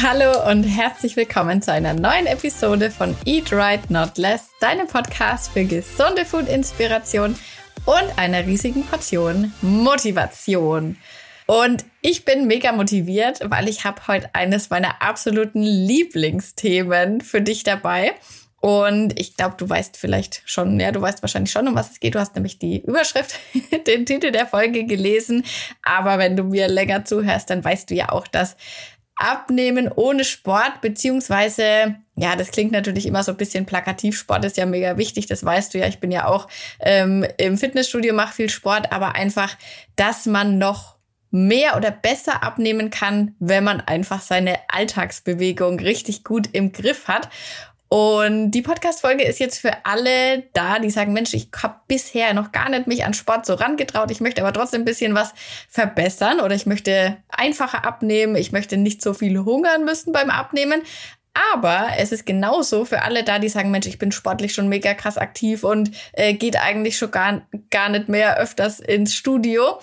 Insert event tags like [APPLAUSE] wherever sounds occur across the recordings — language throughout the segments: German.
Hallo und herzlich willkommen zu einer neuen Episode von Eat Right Not Less, deinem Podcast für gesunde Food-Inspiration und einer riesigen Portion Motivation. Und ich bin mega motiviert, weil ich habe heute eines meiner absoluten Lieblingsthemen für dich dabei. Und ich glaube, du weißt vielleicht schon, ja, du weißt wahrscheinlich schon, um was es geht. Du hast nämlich die Überschrift, [LAUGHS] den Titel der Folge gelesen. Aber wenn du mir länger zuhörst, dann weißt du ja auch, dass Abnehmen ohne Sport, beziehungsweise, ja, das klingt natürlich immer so ein bisschen plakativ. Sport ist ja mega wichtig, das weißt du ja. Ich bin ja auch ähm, im Fitnessstudio, mache viel Sport, aber einfach, dass man noch mehr oder besser abnehmen kann, wenn man einfach seine Alltagsbewegung richtig gut im Griff hat. Und die Podcast-Folge ist jetzt für alle da, die sagen, Mensch, ich habe bisher noch gar nicht mich an Sport so rangetraut. Ich möchte aber trotzdem ein bisschen was verbessern oder ich möchte einfacher abnehmen. Ich möchte nicht so viel hungern müssen beim Abnehmen. Aber es ist genauso für alle da, die sagen, Mensch, ich bin sportlich schon mega krass aktiv und äh, geht eigentlich schon gar, gar nicht mehr öfters ins Studio.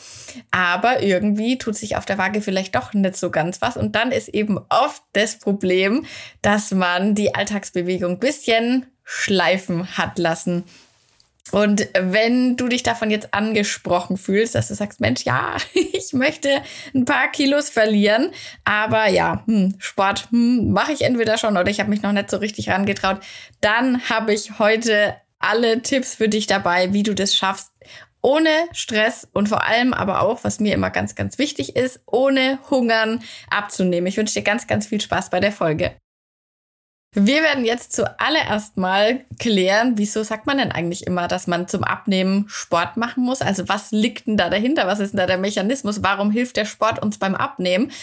Aber irgendwie tut sich auf der Waage vielleicht doch nicht so ganz was. Und dann ist eben oft das Problem, dass man die Alltagsbewegung bisschen schleifen hat lassen. Und wenn du dich davon jetzt angesprochen fühlst, dass du sagst, Mensch, ja, [LAUGHS] ich möchte ein paar Kilos verlieren, aber ja, hm, Sport hm, mache ich entweder schon oder ich habe mich noch nicht so richtig rangetraut, dann habe ich heute alle Tipps für dich dabei, wie du das schaffst, ohne Stress und vor allem aber auch, was mir immer ganz, ganz wichtig ist, ohne Hungern abzunehmen. Ich wünsche dir ganz, ganz viel Spaß bei der Folge. Wir werden jetzt zuallererst mal klären, wieso sagt man denn eigentlich immer, dass man zum Abnehmen Sport machen muss? Also was liegt denn da dahinter? Was ist denn da der Mechanismus? Warum hilft der Sport uns beim Abnehmen?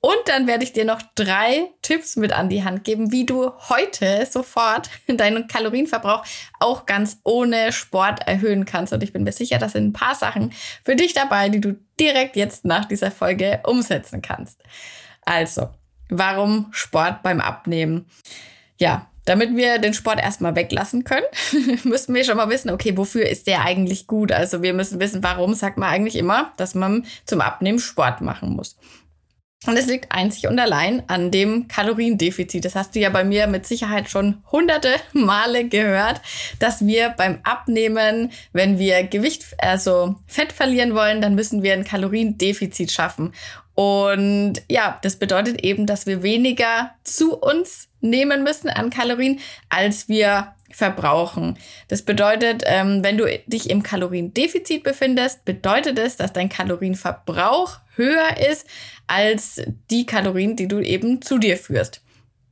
Und dann werde ich dir noch drei Tipps mit an die Hand geben, wie du heute sofort [LAUGHS] deinen Kalorienverbrauch auch ganz ohne Sport erhöhen kannst. Und ich bin mir sicher, dass sind ein paar Sachen für dich dabei, die du direkt jetzt nach dieser Folge umsetzen kannst. Also, warum Sport beim Abnehmen? Ja, damit wir den Sport erstmal weglassen können, [LAUGHS] müssen wir schon mal wissen, okay, wofür ist der eigentlich gut? Also wir müssen wissen, warum sagt man eigentlich immer, dass man zum Abnehmen Sport machen muss. Und es liegt einzig und allein an dem Kaloriendefizit. Das hast du ja bei mir mit Sicherheit schon hunderte Male gehört, dass wir beim Abnehmen, wenn wir Gewicht, also Fett verlieren wollen, dann müssen wir ein Kaloriendefizit schaffen. Und ja, das bedeutet eben, dass wir weniger zu uns nehmen müssen an Kalorien, als wir verbrauchen. Das bedeutet, ähm, wenn du dich im Kaloriendefizit befindest, bedeutet es, dass dein Kalorienverbrauch höher ist als die Kalorien, die du eben zu dir führst.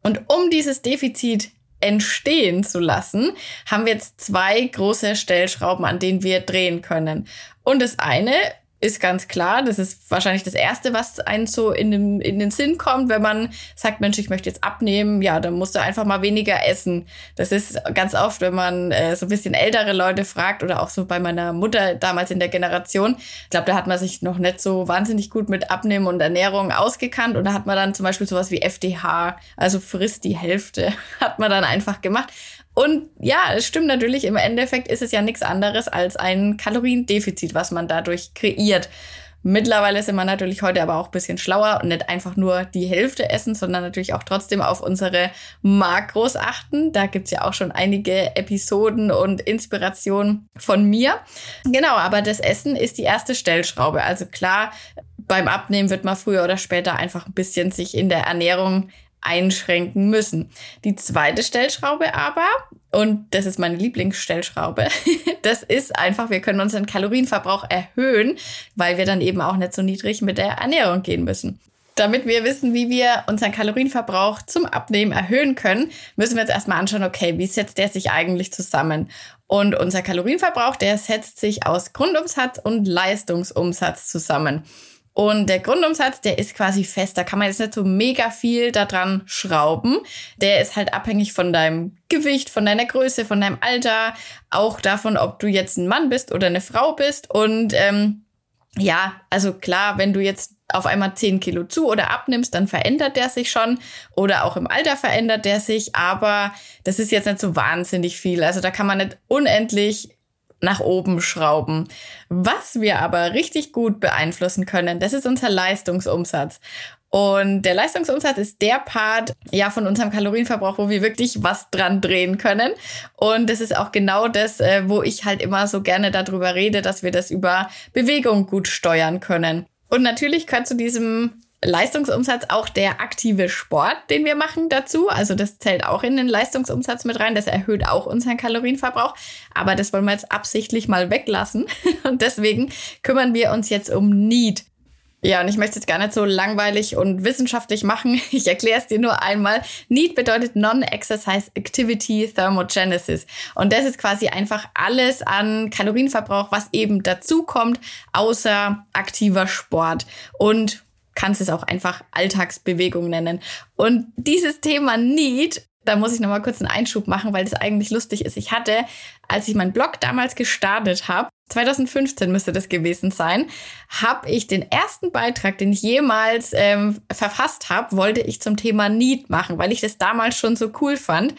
Und um dieses Defizit entstehen zu lassen, haben wir jetzt zwei große Stellschrauben, an denen wir drehen können. Und das eine ist ganz klar. Das ist wahrscheinlich das Erste, was einen so in den, in den Sinn kommt, wenn man sagt, Mensch, ich möchte jetzt abnehmen. Ja, dann musst du einfach mal weniger essen. Das ist ganz oft, wenn man äh, so ein bisschen ältere Leute fragt oder auch so bei meiner Mutter damals in der Generation. Ich glaube, da hat man sich noch nicht so wahnsinnig gut mit Abnehmen und Ernährung ausgekannt. Und da hat man dann zum Beispiel sowas wie FDH, also frisst die Hälfte, [LAUGHS] hat man dann einfach gemacht. Und ja, es stimmt natürlich, im Endeffekt ist es ja nichts anderes als ein Kaloriendefizit, was man dadurch kreiert. Mittlerweile sind wir natürlich heute aber auch ein bisschen schlauer und nicht einfach nur die Hälfte essen, sondern natürlich auch trotzdem auf unsere Makros achten. Da gibt's ja auch schon einige Episoden und Inspirationen von mir. Genau, aber das Essen ist die erste Stellschraube. Also klar, beim Abnehmen wird man früher oder später einfach ein bisschen sich in der Ernährung einschränken müssen. Die zweite Stellschraube aber, und das ist meine Lieblingsstellschraube, [LAUGHS] das ist einfach, wir können unseren Kalorienverbrauch erhöhen, weil wir dann eben auch nicht so niedrig mit der Ernährung gehen müssen. Damit wir wissen, wie wir unseren Kalorienverbrauch zum Abnehmen erhöhen können, müssen wir jetzt erstmal anschauen, okay, wie setzt der sich eigentlich zusammen? Und unser Kalorienverbrauch, der setzt sich aus Grundumsatz und Leistungsumsatz zusammen. Und der Grundumsatz, der ist quasi fest. Da kann man jetzt nicht so mega viel daran schrauben. Der ist halt abhängig von deinem Gewicht, von deiner Größe, von deinem Alter, auch davon, ob du jetzt ein Mann bist oder eine Frau bist. Und ähm, ja, also klar, wenn du jetzt auf einmal 10 Kilo zu oder abnimmst, dann verändert der sich schon. Oder auch im Alter verändert der sich. Aber das ist jetzt nicht so wahnsinnig viel. Also da kann man nicht unendlich nach oben schrauben. Was wir aber richtig gut beeinflussen können, das ist unser Leistungsumsatz. Und der Leistungsumsatz ist der Part ja von unserem Kalorienverbrauch, wo wir wirklich was dran drehen können. Und das ist auch genau das, äh, wo ich halt immer so gerne darüber rede, dass wir das über Bewegung gut steuern können. Und natürlich gehört zu diesem Leistungsumsatz auch der aktive Sport, den wir machen dazu. Also das zählt auch in den Leistungsumsatz mit rein. Das erhöht auch unseren Kalorienverbrauch. Aber das wollen wir jetzt absichtlich mal weglassen. [LAUGHS] Und deswegen kümmern wir uns jetzt um Need. Ja, und ich möchte es gar nicht so langweilig und wissenschaftlich machen. [LAUGHS] Ich erkläre es dir nur einmal. NEAT bedeutet Non-Exercise Activity Thermogenesis. Und das ist quasi einfach alles an Kalorienverbrauch, was eben dazukommt, außer aktiver Sport. Und kannst es auch einfach Alltagsbewegung nennen. Und dieses Thema NEAT da muss ich nochmal kurz einen Einschub machen, weil das eigentlich lustig ist. Ich hatte, als ich meinen Blog damals gestartet habe, 2015 müsste das gewesen sein, habe ich den ersten Beitrag, den ich jemals ähm, verfasst habe, wollte ich zum Thema Need machen, weil ich das damals schon so cool fand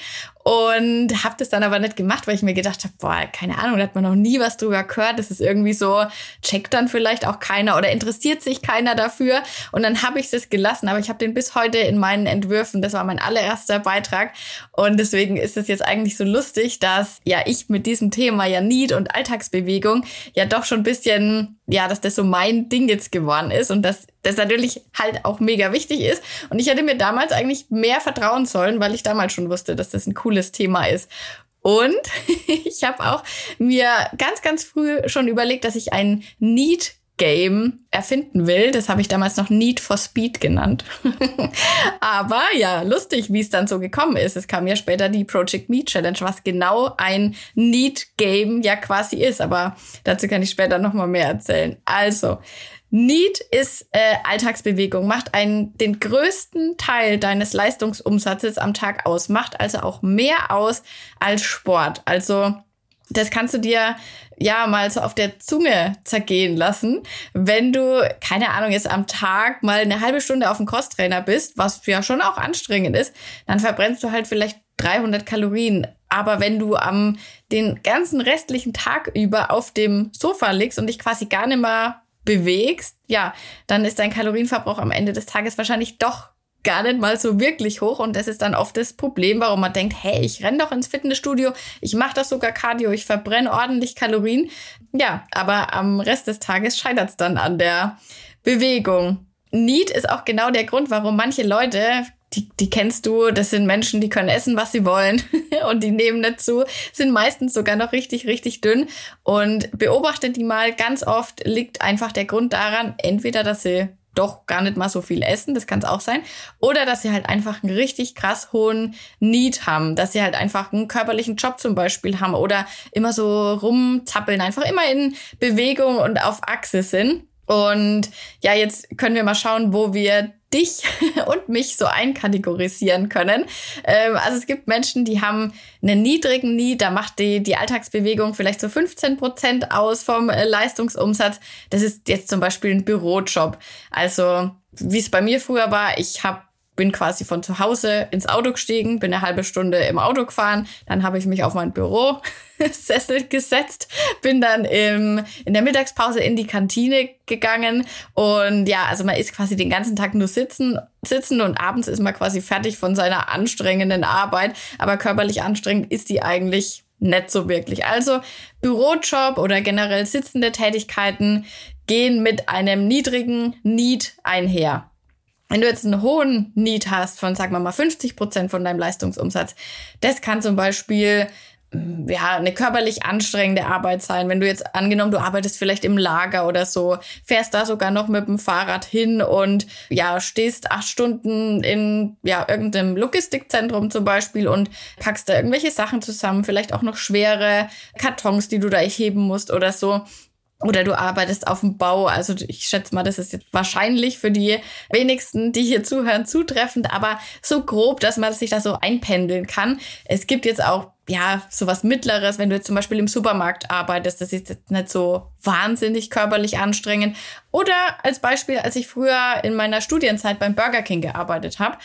und habe das dann aber nicht gemacht, weil ich mir gedacht habe, boah, keine Ahnung, da hat man noch nie was drüber gehört. Das ist irgendwie so, checkt dann vielleicht auch keiner oder interessiert sich keiner dafür. Und dann habe ich das gelassen, aber ich habe den bis heute in meinen Entwürfen. Das war mein allererster Beitrag und deswegen ist es jetzt eigentlich so lustig, dass ja ich mit diesem Thema ja Need und Alltagsbewegung ja doch schon ein bisschen ja, dass das so mein Ding jetzt geworden ist und dass das natürlich halt auch mega wichtig ist. Und ich hätte mir damals eigentlich mehr vertrauen sollen, weil ich damals schon wusste, dass das ein cooles Thema ist. Und [LAUGHS] ich habe auch mir ganz, ganz früh schon überlegt, dass ich ein Need Game erfinden will. Das habe ich damals noch Need for Speed genannt. [LAUGHS] Aber ja, lustig, wie es dann so gekommen ist. Es kam ja später die Project Me Challenge, was genau ein Need Game ja quasi ist. Aber dazu kann ich später noch mal mehr erzählen. Also, Need ist äh, Alltagsbewegung, macht einen, den größten Teil deines Leistungsumsatzes am Tag aus, macht also auch mehr aus als Sport. Also das kannst du dir ja mal so auf der Zunge zergehen lassen, wenn du, keine Ahnung, jetzt am Tag mal eine halbe Stunde auf dem Crosstrainer bist, was ja schon auch anstrengend ist, dann verbrennst du halt vielleicht 300 Kalorien. Aber wenn du am den ganzen restlichen Tag über auf dem Sofa liegst und dich quasi gar nicht mehr bewegst, ja, dann ist dein Kalorienverbrauch am Ende des Tages wahrscheinlich doch gar nicht mal so wirklich hoch und das ist dann oft das Problem, warum man denkt, hey, ich renn doch ins Fitnessstudio, ich mache das sogar Cardio, ich verbrenne ordentlich Kalorien. Ja, aber am Rest des Tages scheitert es dann an der Bewegung. Need ist auch genau der Grund, warum manche Leute, die, die kennst du, das sind Menschen, die können essen, was sie wollen [LAUGHS] und die nehmen nicht zu, sind meistens sogar noch richtig, richtig dünn. Und beobachtet die mal, ganz oft liegt einfach der Grund daran, entweder, dass sie doch gar nicht mal so viel essen, das kann es auch sein. Oder dass sie halt einfach einen richtig krass hohen Need haben, dass sie halt einfach einen körperlichen Job zum Beispiel haben oder immer so rumzappeln, einfach immer in Bewegung und auf Achse sind. Und ja, jetzt können wir mal schauen, wo wir dich [LAUGHS] und mich so einkategorisieren können. Ähm, also es gibt Menschen, die haben einen niedrigen Need, da macht die, die Alltagsbewegung vielleicht so 15 Prozent aus vom äh, Leistungsumsatz. Das ist jetzt zum Beispiel ein Bürojob. Also wie es bei mir früher war, ich habe bin quasi von zu Hause ins Auto gestiegen, bin eine halbe Stunde im Auto gefahren, dann habe ich mich auf mein Bürosessel [LAUGHS] gesetzt, bin dann im, in der Mittagspause in die Kantine gegangen und ja, also man ist quasi den ganzen Tag nur sitzen, sitzen und abends ist man quasi fertig von seiner anstrengenden Arbeit, aber körperlich anstrengend ist die eigentlich nicht so wirklich. Also Bürojob oder generell sitzende Tätigkeiten gehen mit einem niedrigen Need einher. Wenn du jetzt einen hohen Need hast von, sagen wir mal, 50 Prozent von deinem Leistungsumsatz, das kann zum Beispiel mm, ja, eine körperlich anstrengende Arbeit sein. Wenn du jetzt angenommen, du arbeitest vielleicht im Lager oder so, fährst da sogar noch mit dem Fahrrad hin und ja, stehst acht Stunden in ja, irgendeinem Logistikzentrum zum Beispiel und packst da irgendwelche Sachen zusammen, vielleicht auch noch schwere Kartons, die du da heben musst oder so oder du arbeitest auf dem Bau. Also ich schätze mal, das ist jetzt wahrscheinlich für die wenigsten, die hier zuhören, zutreffend, aber so grob, dass man sich da so einpendeln kann. Es gibt jetzt auch ja, sowas Mittleres, wenn du jetzt zum Beispiel im Supermarkt arbeitest, das ist jetzt nicht so wahnsinnig körperlich anstrengend. Oder als Beispiel, als ich früher in meiner Studienzeit beim Burger King gearbeitet habe,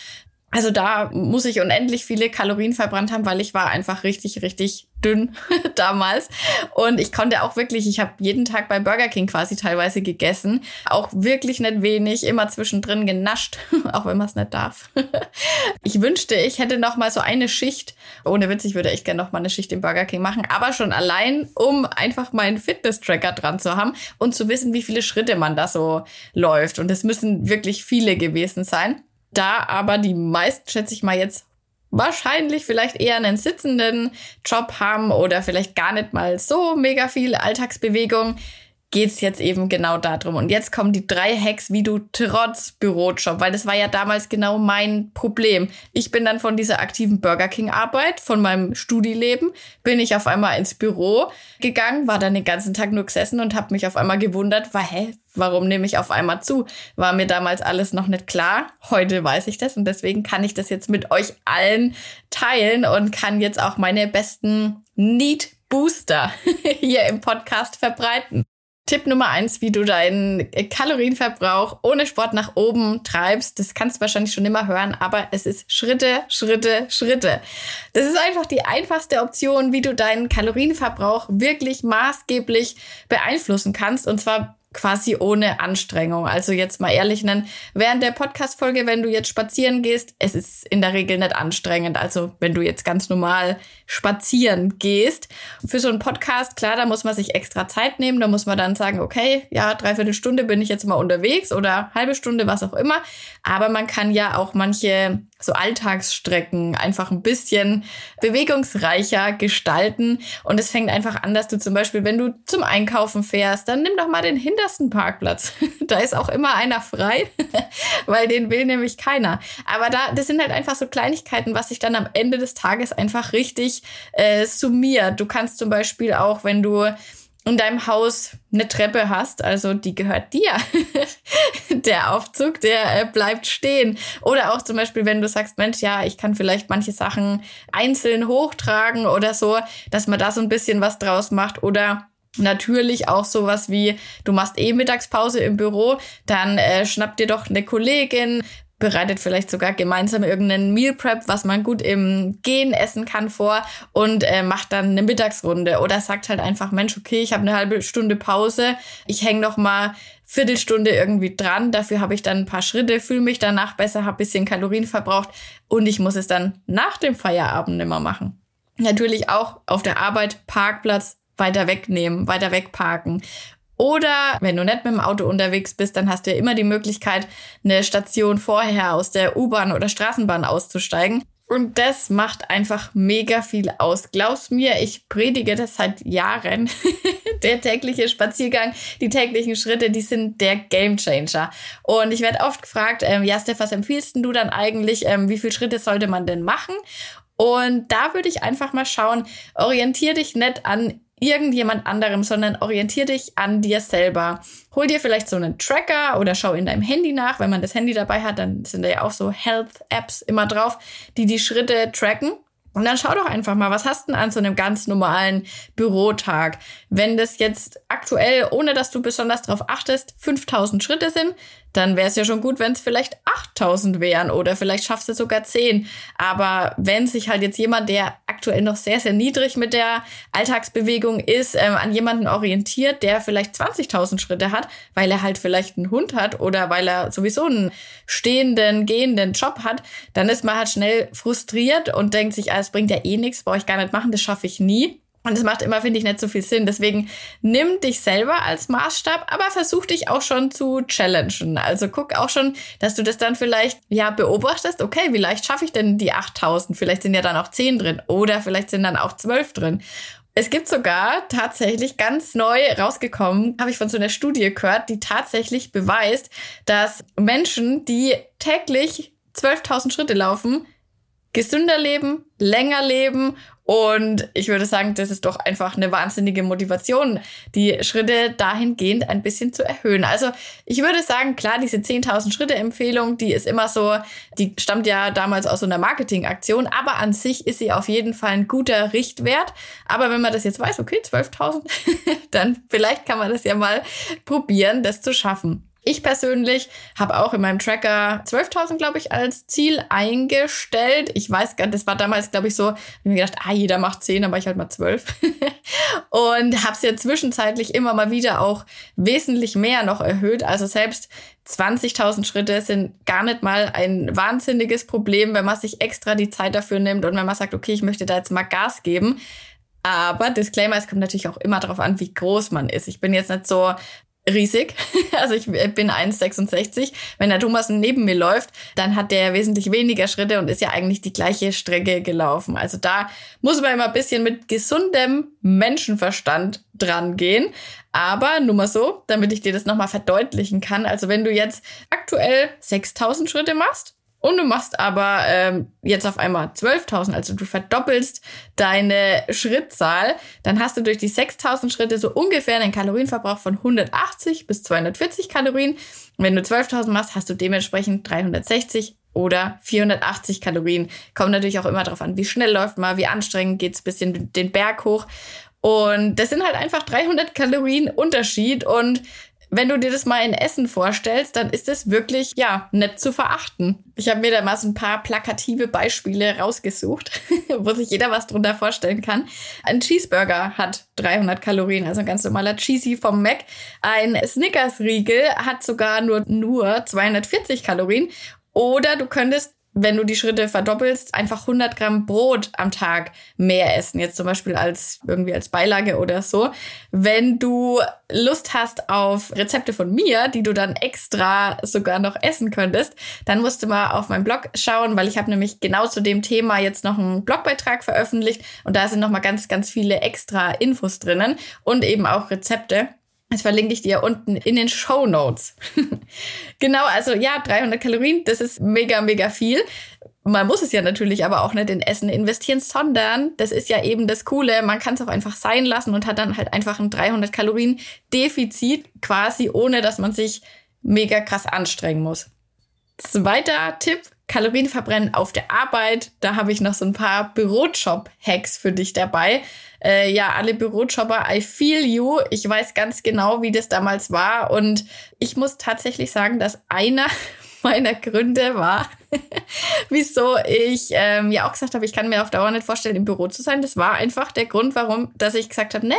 Also da muss ich unendlich viele Kalorien verbrannt haben, weil ich war einfach richtig, richtig dünn [LAUGHS] damals. Und ich konnte auch wirklich, ich habe jeden Tag bei Burger King quasi teilweise gegessen. Auch wirklich nicht wenig, immer zwischendrin genascht, [LAUGHS] auch wenn man es nicht darf. [LAUGHS] ich wünschte, ich hätte noch mal so eine Schicht. Ohne Witz, ich würde echt gerne noch mal eine Schicht im Burger King machen. Aber schon allein, um einfach meinen Fitness-Tracker dran zu haben und zu wissen, wie viele Schritte man da so läuft. Und es müssen wirklich viele gewesen sein. Da aber die meisten, schätze ich mal jetzt, wahrscheinlich vielleicht eher einen sitzenden Job haben oder vielleicht gar nicht mal so mega viel Alltagsbewegung, geht es jetzt eben genau darum. Und jetzt kommen die drei Hacks, wie du trotz Bürojob, weil das war ja damals genau mein Problem. Ich bin dann von dieser aktiven Burger King Arbeit, von meinem Studileben, bin ich auf einmal ins Büro gegangen, war dann den ganzen Tag nur gesessen und habe mich auf einmal gewundert, war, hä, warum nehme ich auf einmal zu? War mir damals alles noch nicht klar. Heute weiß ich das und deswegen kann ich das jetzt mit euch allen teilen und kann jetzt auch meine besten Need Booster [LAUGHS] hier im Podcast verbreiten. Tipp Nummer eins, wie du deinen Kalorienverbrauch ohne Sport nach oben treibst. Das kannst du wahrscheinlich schon immer hören, aber es ist Schritte, Schritte, Schritte. Das ist einfach die einfachste Option, wie du deinen Kalorienverbrauch wirklich maßgeblich beeinflussen kannst. Und zwar quasi ohne Anstrengung. Also jetzt mal ehrlich nennen, während der Podcast-Folge, wenn du jetzt spazieren gehst, es ist in der Regel nicht anstrengend. Also wenn du jetzt ganz normal spazieren gehst. Für so einen Podcast, klar, da muss man sich extra Zeit nehmen. Da muss man dann sagen, okay, ja, dreiviertel Stunde bin ich jetzt mal unterwegs oder halbe Stunde, was auch immer. Aber man kann ja auch manche so Alltagsstrecken einfach ein bisschen bewegungsreicher gestalten. Und es fängt einfach an, dass du zum Beispiel, wenn du zum Einkaufen fährst, dann nimm doch mal den hintersten Parkplatz. [LAUGHS] da ist auch immer einer frei, [LAUGHS] weil den will nämlich keiner. Aber da, das sind halt einfach so Kleinigkeiten, was sich dann am Ende des Tages einfach richtig äh, summiert. Du kannst zum Beispiel auch, wenn du in deinem Haus eine Treppe hast, also die gehört dir. [LAUGHS] der Aufzug, der äh, bleibt stehen. Oder auch zum Beispiel, wenn du sagst, Mensch, ja, ich kann vielleicht manche Sachen einzeln hochtragen oder so, dass man da so ein bisschen was draus macht. Oder Natürlich auch sowas wie, du machst eh Mittagspause im Büro, dann äh, schnapp dir doch eine Kollegin, bereitet vielleicht sogar gemeinsam irgendeinen Meal Prep, was man gut im Gehen essen kann vor und äh, macht dann eine Mittagsrunde oder sagt halt einfach, Mensch, okay, ich habe eine halbe Stunde Pause, ich hänge noch mal Viertelstunde irgendwie dran, dafür habe ich dann ein paar Schritte, fühle mich danach besser, habe bisschen Kalorien verbraucht und ich muss es dann nach dem Feierabend immer machen. Natürlich auch auf der Arbeit Parkplatz weiter wegnehmen, weiter wegparken oder wenn du nicht mit dem Auto unterwegs bist, dann hast du ja immer die Möglichkeit, eine Station vorher aus der U-Bahn oder Straßenbahn auszusteigen. Und das macht einfach mega viel aus. Glaub's mir, ich predige das seit Jahren. [LAUGHS] der tägliche Spaziergang, die täglichen Schritte, die sind der Gamechanger. Und ich werde oft gefragt, ähm, ja, Steph, was empfiehlst du dann eigentlich? Ähm, wie viele Schritte sollte man denn machen? Und da würde ich einfach mal schauen, orientier dich nicht an irgendjemand anderem, sondern orientier dich an dir selber. Hol dir vielleicht so einen Tracker oder schau in deinem Handy nach. Wenn man das Handy dabei hat, dann sind da ja auch so Health-Apps immer drauf, die die Schritte tracken. Und dann schau doch einfach mal, was hast du denn an so einem ganz normalen Bürotag? Wenn das jetzt aktuell, ohne dass du besonders darauf achtest, 5000 Schritte sind, dann wäre es ja schon gut, wenn es vielleicht 8000 wären oder vielleicht schaffst du sogar 10. Aber wenn sich halt jetzt jemand, der aktuell noch sehr, sehr niedrig mit der Alltagsbewegung ist, ähm, an jemanden orientiert, der vielleicht 20.000 Schritte hat, weil er halt vielleicht einen Hund hat oder weil er sowieso einen stehenden, gehenden Job hat, dann ist man halt schnell frustriert und denkt sich, ah, es bringt ja eh nichts, brauche ich gar nicht machen, das schaffe ich nie. Und es macht immer, finde ich, nicht so viel Sinn. Deswegen nimm dich selber als Maßstab, aber versuch dich auch schon zu challengen. Also guck auch schon, dass du das dann vielleicht, ja, beobachtest. Okay, wie leicht schaffe ich denn die 8000? Vielleicht sind ja dann auch 10 drin oder vielleicht sind dann auch 12 drin. Es gibt sogar tatsächlich ganz neu rausgekommen, habe ich von so einer Studie gehört, die tatsächlich beweist, dass Menschen, die täglich 12.000 Schritte laufen, gesünder leben, länger leben und ich würde sagen, das ist doch einfach eine wahnsinnige Motivation, die Schritte dahingehend ein bisschen zu erhöhen. Also ich würde sagen, klar, diese 10.000 Schritte Empfehlung, die ist immer so, die stammt ja damals aus so einer Marketingaktion, aber an sich ist sie auf jeden Fall ein guter Richtwert. Aber wenn man das jetzt weiß, okay, 12.000, [LAUGHS] dann vielleicht kann man das ja mal probieren, das zu schaffen. Ich persönlich habe auch in meinem Tracker 12.000, glaube ich, als Ziel eingestellt. Ich weiß gar nicht, das war damals, glaube ich, so, ich mir gedacht, ah, jeder macht 10, dann war ich halt mal 12. [LAUGHS] und habe es ja zwischenzeitlich immer mal wieder auch wesentlich mehr noch erhöht. Also selbst 20.000 Schritte sind gar nicht mal ein wahnsinniges Problem, wenn man sich extra die Zeit dafür nimmt und wenn man sagt, okay, ich möchte da jetzt mal Gas geben. Aber Disclaimer, es kommt natürlich auch immer darauf an, wie groß man ist. Ich bin jetzt nicht so riesig. [LAUGHS] Also ich bin 1,66. Wenn der Thomas neben mir läuft, dann hat der wesentlich weniger Schritte und ist ja eigentlich die gleiche Strecke gelaufen. Also da muss man immer ein bisschen mit gesundem Menschenverstand dran gehen. Aber nur mal so, damit ich dir das nochmal verdeutlichen kann. Also wenn du jetzt aktuell 6000 Schritte machst, und du machst aber ähm, jetzt auf einmal 12.000, also du verdoppelst deine Schrittzahl, dann hast du durch die 6.000 Schritte so ungefähr einen Kalorienverbrauch von 180 bis 240 Kalorien. wenn du 12.000 machst, hast du dementsprechend 360 oder 480 Kalorien. Kommt natürlich auch immer darauf an, wie schnell läuft man, wie anstrengend geht's bisschen den Berg hoch. Und das sind halt einfach 300 Kalorien Unterschied und wenn du dir das mal in Essen vorstellst, dann ist es wirklich, ja, nett zu verachten. Ich habe mir da mal so ein paar plakative Beispiele rausgesucht, [LAUGHS] wo sich jeder was drunter vorstellen kann. Ein Cheeseburger hat 300 Kalorien, also ein ganz normaler Cheesy vom Mac. Ein Snickers-Riegel hat sogar nur, nur 240 Kalorien. Oder du könntest wenn du die Schritte verdoppelst, einfach 100 Gramm Brot am Tag mehr essen. Jetzt zum Beispiel als irgendwie als Beilage oder so. Wenn du Lust hast auf Rezepte von mir, die du dann extra sogar noch essen könntest, dann musst du mal auf meinem Blog schauen, weil ich habe nämlich genau zu dem Thema jetzt noch einen Blogbeitrag veröffentlicht und da sind noch mal ganz, ganz viele extra Infos drinnen und eben auch Rezepte. Das verlinke ich dir unten in den Show Notes. [LAUGHS] genau, also ja, 300 Kalorien, das ist mega, mega viel. Man muss es ja natürlich aber auch nicht in Essen investieren, sondern das ist ja eben das Coole. Man kann es auch einfach sein lassen und hat dann halt einfach ein 300 Kalorien Defizit quasi, ohne dass man sich mega krass anstrengen muss. Zweiter Tipp, Kalorien verbrennen auf der Arbeit. Da habe ich noch so ein paar Bürojob-Hacks für dich dabei. Äh, ja, alle Bürojobber, I feel you. Ich weiß ganz genau, wie das damals war. Und ich muss tatsächlich sagen, dass einer [LAUGHS] meiner Gründe war, [LAUGHS] wieso ich ähm, ja auch gesagt habe, ich kann mir auf Dauer nicht vorstellen, im Büro zu sein. Das war einfach der Grund, warum, dass ich gesagt habe, nee,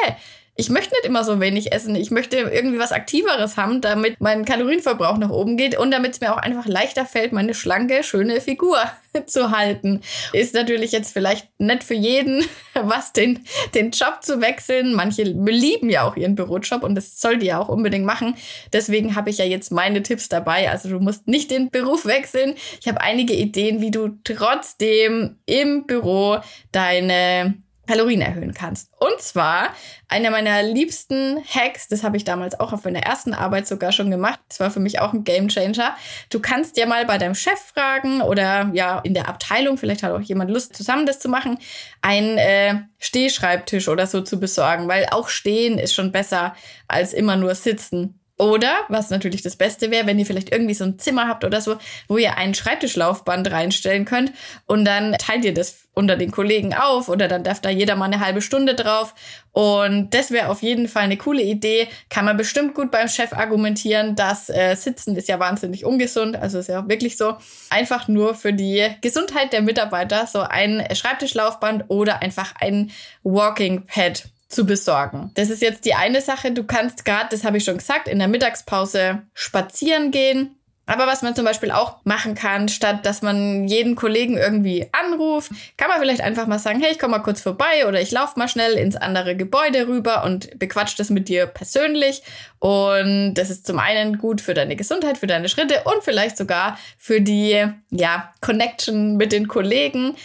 ich möchte nicht immer so wenig essen. Ich möchte irgendwie was Aktiveres haben, damit mein Kalorienverbrauch nach oben geht und damit es mir auch einfach leichter fällt, meine schlanke, schöne Figur [LAUGHS] zu halten. Ist natürlich jetzt vielleicht nicht für jeden, [LAUGHS] was den, den Job zu wechseln. Manche lieben ja auch ihren Bürojob und das soll die ja auch unbedingt machen. Deswegen habe ich ja jetzt meine Tipps dabei. Also du musst nicht den Beruf wechseln. Ich habe einige Ideen, wie du trotzdem im Büro deine Kalorien erhöhen kannst. Und zwar einer meiner liebsten Hacks, das habe ich damals auch auf meiner ersten Arbeit sogar schon gemacht. Das war für mich auch ein Game Changer. Du kannst ja mal bei deinem Chef fragen oder ja in der Abteilung, vielleicht hat auch jemand Lust, zusammen das zu machen, einen äh, Stehschreibtisch oder so zu besorgen, weil auch stehen ist schon besser als immer nur sitzen. Oder, was natürlich das Beste wäre, wenn ihr vielleicht irgendwie so ein Zimmer habt oder so, wo ihr ein Schreibtischlaufband reinstellen könnt und dann teilt ihr das unter den Kollegen auf oder dann darf da jeder mal eine halbe Stunde drauf. Und das wäre auf jeden Fall eine coole Idee. Kann man bestimmt gut beim Chef argumentieren, dass äh, Sitzen ist ja wahnsinnig ungesund. Also ist ja auch wirklich so. Einfach nur für die Gesundheit der Mitarbeiter so ein Schreibtischlaufband oder einfach ein Walking Pad zu besorgen. Das ist jetzt die eine Sache. Du kannst gerade, das habe ich schon gesagt, in der Mittagspause spazieren gehen. Aber was man zum Beispiel auch machen kann, statt dass man jeden Kollegen irgendwie anruft, kann man vielleicht einfach mal sagen, hey, ich komme mal kurz vorbei oder ich laufe mal schnell ins andere Gebäude rüber und bequatscht das mit dir persönlich. Und das ist zum einen gut für deine Gesundheit, für deine Schritte und vielleicht sogar für die, ja, Connection mit den Kollegen.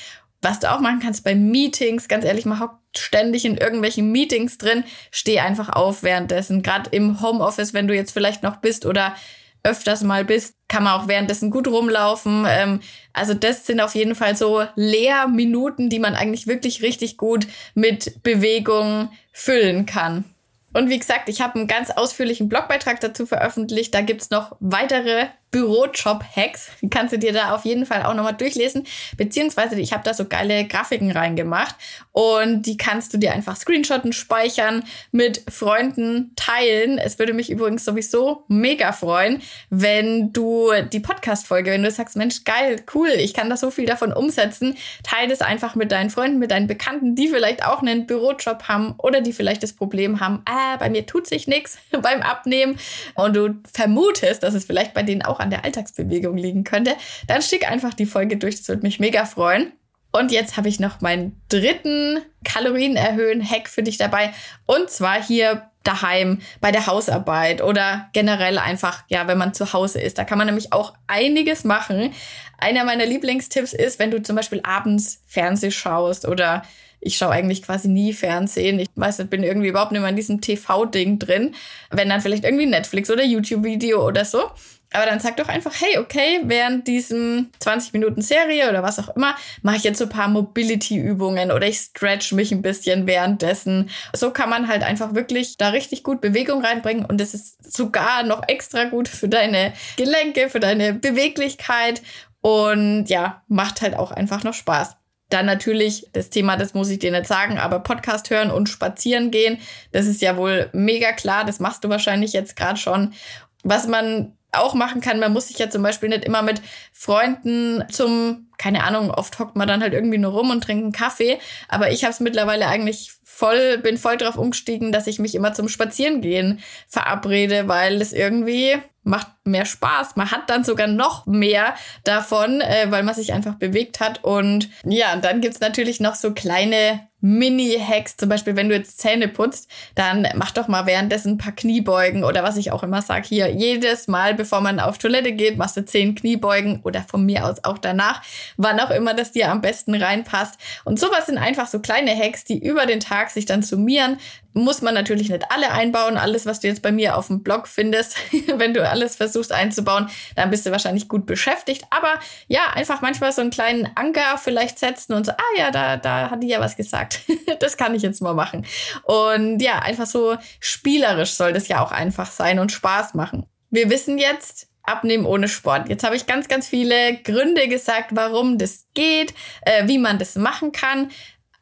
Was du auch machen kannst bei Meetings, ganz ehrlich, man hockt ständig in irgendwelchen Meetings drin, steh einfach auf währenddessen. Gerade im Homeoffice, wenn du jetzt vielleicht noch bist oder öfters mal bist, kann man auch währenddessen gut rumlaufen. Ähm, also das sind auf jeden Fall so Leerminuten, die man eigentlich wirklich richtig gut mit Bewegung füllen kann. Und wie gesagt, ich habe einen ganz ausführlichen Blogbeitrag dazu veröffentlicht. Da gibt's noch weitere Bürojob-Hacks. [LAUGHS] Kannst du dir da auf jeden Fall auch nochmal durchlesen. Beziehungsweise ich habe da so geile Grafiken reingemacht und die kannst du dir einfach screenshotten, speichern, mit Freunden teilen. Es würde mich übrigens sowieso mega freuen, wenn du die Podcast-Folge, wenn du sagst, Mensch, geil, cool, ich kann da so viel davon umsetzen, teile das einfach mit deinen Freunden, mit deinen Bekannten, die vielleicht auch einen Bürojob haben oder die vielleicht das Problem haben, ah, bei mir tut sich nichts [LAUGHS] beim Abnehmen und du vermutest, dass es vielleicht bei denen auch an der Alltagsbewegung liegen könnte, dann schick einfach die Folge durch. Das würde mich mega freuen. Und jetzt habe ich noch meinen dritten Kalorien erhöhen Hack für dich dabei. Und zwar hier daheim bei der Hausarbeit oder generell einfach, ja, wenn man zu Hause ist. Da kann man nämlich auch einiges machen. Einer meiner Lieblingstipps ist, wenn du zum Beispiel abends Fernseh schaust oder ich schaue eigentlich quasi nie Fernsehen. Ich weiß nicht, bin irgendwie überhaupt nicht mehr in diesem TV-Ding drin. Wenn dann vielleicht irgendwie Netflix oder YouTube-Video oder so. Aber dann sag doch einfach, hey, okay, während diesem 20 Minuten Serie oder was auch immer, mache ich jetzt so ein paar Mobility-Übungen oder ich stretch mich ein bisschen währenddessen. So kann man halt einfach wirklich da richtig gut Bewegung reinbringen und das ist sogar noch extra gut für deine Gelenke, für deine Beweglichkeit und ja, macht halt auch einfach noch Spaß. Dann natürlich das Thema, das muss ich dir nicht sagen, aber Podcast hören und spazieren gehen, das ist ja wohl mega klar. Das machst du wahrscheinlich jetzt gerade schon. Was man auch machen kann. Man muss sich ja zum Beispiel nicht immer mit Freunden zum, keine Ahnung, oft hockt man dann halt irgendwie nur rum und trinkt einen Kaffee. Aber ich habe es mittlerweile eigentlich voll, bin voll drauf umgestiegen, dass ich mich immer zum Spazierengehen verabrede, weil es irgendwie macht mehr Spaß. Man hat dann sogar noch mehr davon, äh, weil man sich einfach bewegt hat. Und ja, und dann gibt's natürlich noch so kleine Mini-Hacks, zum Beispiel, wenn du jetzt Zähne putzt, dann mach doch mal währenddessen ein paar Kniebeugen oder was ich auch immer sage, hier jedes Mal, bevor man auf Toilette geht, machst du zehn Kniebeugen oder von mir aus auch danach, wann auch immer das dir am besten reinpasst. Und sowas sind einfach so kleine Hacks, die über den Tag sich dann summieren, muss man natürlich nicht alle einbauen. Alles, was du jetzt bei mir auf dem Blog findest, [LAUGHS] wenn du alles versuchst einzubauen, dann bist du wahrscheinlich gut beschäftigt. Aber ja, einfach manchmal so einen kleinen Anker vielleicht setzen und so, ah ja, da, da hat die ja was gesagt. [LAUGHS] das kann ich jetzt mal machen. Und ja, einfach so spielerisch soll das ja auch einfach sein und Spaß machen. Wir wissen jetzt, Abnehmen ohne Sport. Jetzt habe ich ganz, ganz viele Gründe gesagt, warum das geht, äh, wie man das machen kann.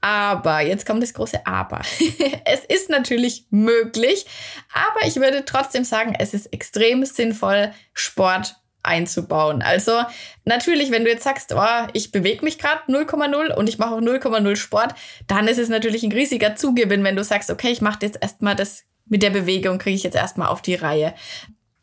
Aber, jetzt kommt das große Aber. [LAUGHS] es ist natürlich möglich, aber ich würde trotzdem sagen, es ist extrem sinnvoll, Sport einzubauen. Also natürlich, wenn du jetzt sagst, oh, ich bewege mich gerade 0,0 und ich mache auch 0,0 Sport, dann ist es natürlich ein riesiger Zugewinn, wenn du sagst, okay, ich mache jetzt erstmal das mit der Bewegung, kriege ich jetzt erstmal auf die Reihe.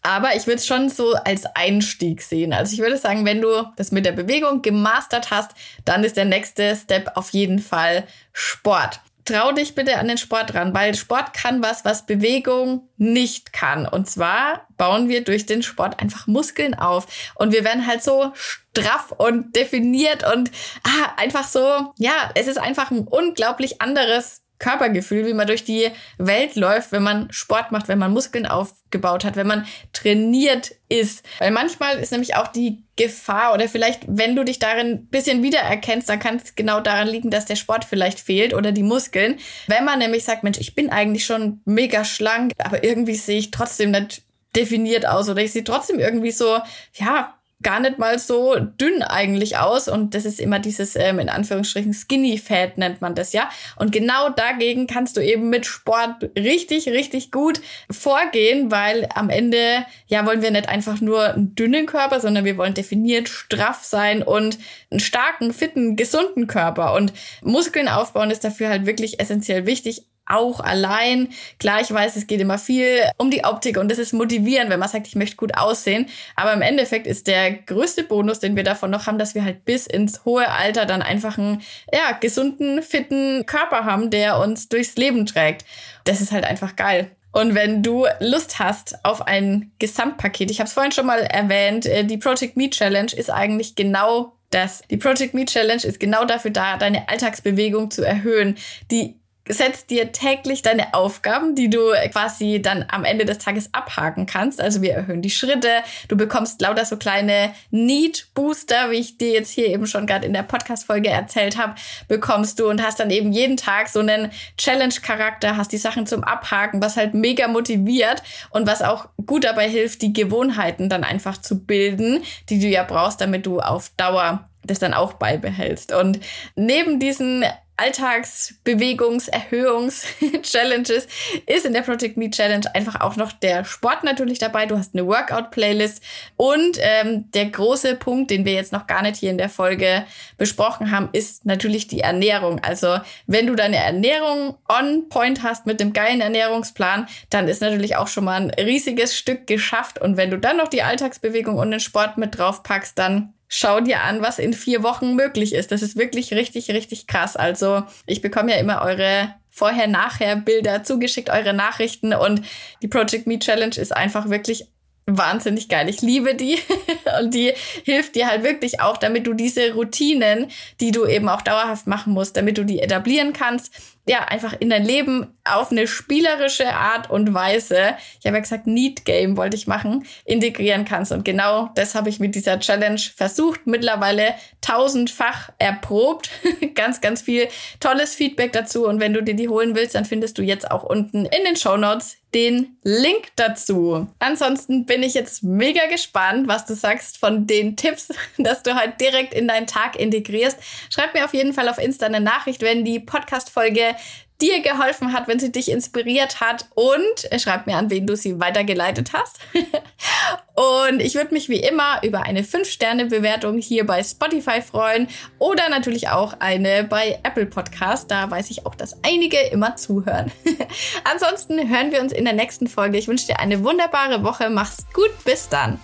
Aber ich würde es schon so als Einstieg sehen. Also ich würde sagen, wenn du das mit der Bewegung gemastert hast, dann ist der nächste Step auf jeden Fall Sport. Trau dich bitte an den Sport ran, weil Sport kann was, was Bewegung nicht kann. Und zwar bauen wir durch den Sport einfach Muskeln auf. Und wir werden halt so straff und definiert und ah, einfach so, ja, es ist einfach ein unglaublich anderes Körpergefühl, wie man durch die Welt läuft, wenn man Sport macht, wenn man Muskeln aufgebaut hat, wenn man trainiert ist. Weil manchmal ist nämlich auch die Gefahr oder vielleicht, wenn du dich darin ein bisschen wiedererkennst, dann kann es genau daran liegen, dass der Sport vielleicht fehlt oder die Muskeln. Wenn man nämlich sagt, Mensch, ich bin eigentlich schon mega schlank, aber irgendwie sehe ich trotzdem nicht definiert aus oder ich sehe trotzdem irgendwie so, ja, gar nicht mal so dünn eigentlich aus. Und das ist immer dieses ähm, in Anführungsstrichen Skinny Fat nennt man das ja? Und genau dagegen kannst du eben mit Sport richtig richtig gut vorgehen, weil am Ende ja wollen wir nicht einfach nur einen dünnen Körper, sondern wir wollen definiert straff sein und einen starken, fitten, gesunden Körper. Und Muskeln aufbauen ist dafür halt wirklich essentiell wichtig, auch allein. Klar, ich weiß, es geht immer viel um die Optik und das ist motivierend, wenn man sagt, ich möchte gut aussehen. Aber im Endeffekt ist der größte Bonus, den wir davon noch haben, dass wir halt bis ins hohe Alter dann einfach einen ja, gesunden, fitten Körper haben, der uns durchs Leben trägt. Das ist halt einfach geil. Und wenn du Lust hast auf ein Gesamtpaket, ich habe es vorhin schon mal erwähnt, äh, die Project Me Challenge ist eigentlich genau das. Die Project Me Challenge ist genau dafür da, deine Alltagsbewegung zu erhöhen, die setzt dir täglich deine Aufgaben, die du quasi dann am Ende des Tages abhaken kannst. Also wir erhöhen die Schritte, du bekommst lauter so kleine Need-Booster, wie ich dir jetzt hier eben schon gerade in der Podcast-Folge erzählt habe, bekommst du und hast dann eben jeden Tag so einen Challenge-Charakter, hast die Sachen zum Abhaken, was halt mega motiviert und was auch gut dabei hilft, die Gewohnheiten dann einfach zu bilden, die du ja brauchst, damit du auf Dauer das dann auch beibehältst. Und neben diesen Alltagsbewegungserhöhungs-Challenges [LAUGHS] ist in der Project Me Challenge einfach auch noch der Sport natürlich dabei. Du hast eine Workout-Playlist und ähm, der große Punkt, den wir jetzt noch gar nicht hier in der Folge besprochen haben, ist natürlich die Ernährung. Also wenn du deine Ernährung on point hast mit dem geilen Ernährungsplan, dann ist natürlich auch schon mal ein riesiges Stück geschafft. Und wenn du dann noch die Alltagsbewegung und den Sport mit drauf packst, dann schau dir an, was in vier Wochen möglich ist. Das ist wirklich richtig, richtig krass. Also ich bekomme ja immer eure Vorher-Nachher-Bilder zugeschickt, eure Nachrichten und die Project Me Challenge ist einfach wirklich wahnsinnig geil. Ich liebe die [LAUGHS] und die hilft dir halt wirklich auch, damit du diese Routinen, die du eben auch dauerhaft machen musst, damit du die etablieren kannst, ja, einfach in dein Leben auf eine spielerische Art und Weise, ich habe ja gesagt, Need Game wollte ich machen, integrieren kannst. Und genau das habe ich mit dieser Challenge versucht, mittlerweile tausendfach erprobt. [LAUGHS] ganz, ganz viel tolles Feedback dazu. Und wenn du dir die holen willst, dann findest du jetzt auch unten in den Show Notes den Link dazu. Ansonsten bin ich jetzt mega gespannt, was du sagst von den Tipps, [LAUGHS] dass du halt direkt in deinen Tag integrierst. Schreib mir auf jeden Fall auf Insta eine Nachricht, wenn die Podcast-Folge dir geholfen hat, wenn sie dich inspiriert hat und schreib mir an, wen du sie weitergeleitet hast. [LAUGHS] und ich würde mich wie immer über eine 5-Sterne-Bewertung hier bei Spotify freuen oder natürlich auch eine bei Apple Podcast. Da weiß ich auch, dass einige immer zuhören. [LAUGHS] Ansonsten hören wir uns in der nächsten Folge. Ich wünsche dir eine wunderbare Woche. Mach's gut. Bis dann.